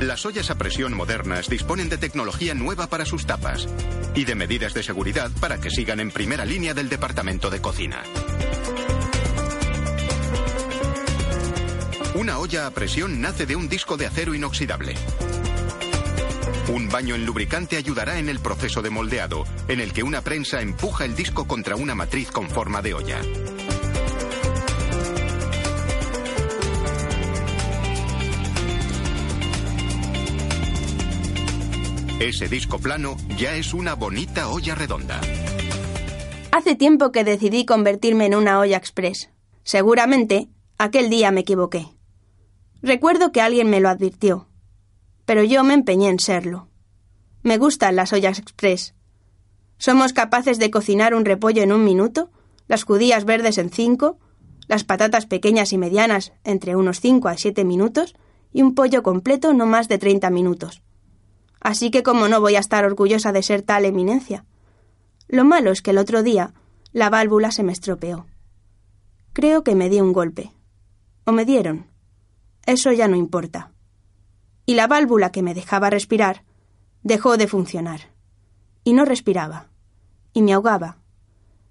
Las ollas a presión modernas disponen de tecnología nueva para sus tapas y de medidas de seguridad para que sigan en primera línea del departamento de cocina. Una olla a presión nace de un disco de acero inoxidable. Un baño en lubricante ayudará en el proceso de moldeado, en el que una prensa empuja el disco contra una matriz con forma de olla. Ese disco plano ya es una bonita olla redonda. Hace tiempo que decidí convertirme en una olla express. Seguramente, aquel día me equivoqué. Recuerdo que alguien me lo advirtió, pero yo me empeñé en serlo. Me gustan las ollas express. Somos capaces de cocinar un repollo en un minuto, las judías verdes en cinco, las patatas pequeñas y medianas entre unos cinco a siete minutos y un pollo completo no más de treinta minutos. Así que como no voy a estar orgullosa de ser tal eminencia. Lo malo es que el otro día la válvula se me estropeó. Creo que me di un golpe. O me dieron. Eso ya no importa. Y la válvula que me dejaba respirar dejó de funcionar. Y no respiraba. Y me ahogaba.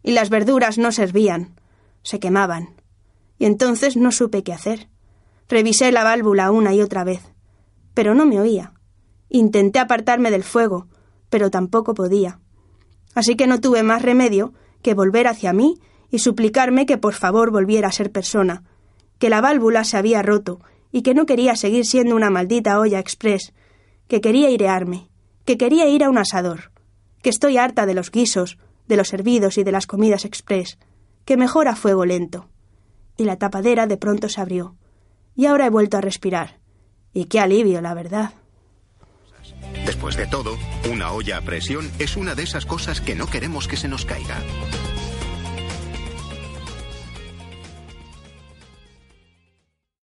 Y las verduras no servían. Se quemaban. Y entonces no supe qué hacer. Revisé la válvula una y otra vez. Pero no me oía. Intenté apartarme del fuego, pero tampoco podía. Así que no tuve más remedio que volver hacia mí y suplicarme que por favor volviera a ser persona, que la válvula se había roto y que no quería seguir siendo una maldita olla express, que quería airearme, que quería ir a un asador, que estoy harta de los guisos, de los hervidos y de las comidas express, que mejor a fuego lento. Y la tapadera de pronto se abrió, y ahora he vuelto a respirar. Y qué alivio, la verdad. Después de todo, una olla a presión es una de esas cosas que no queremos que se nos caiga.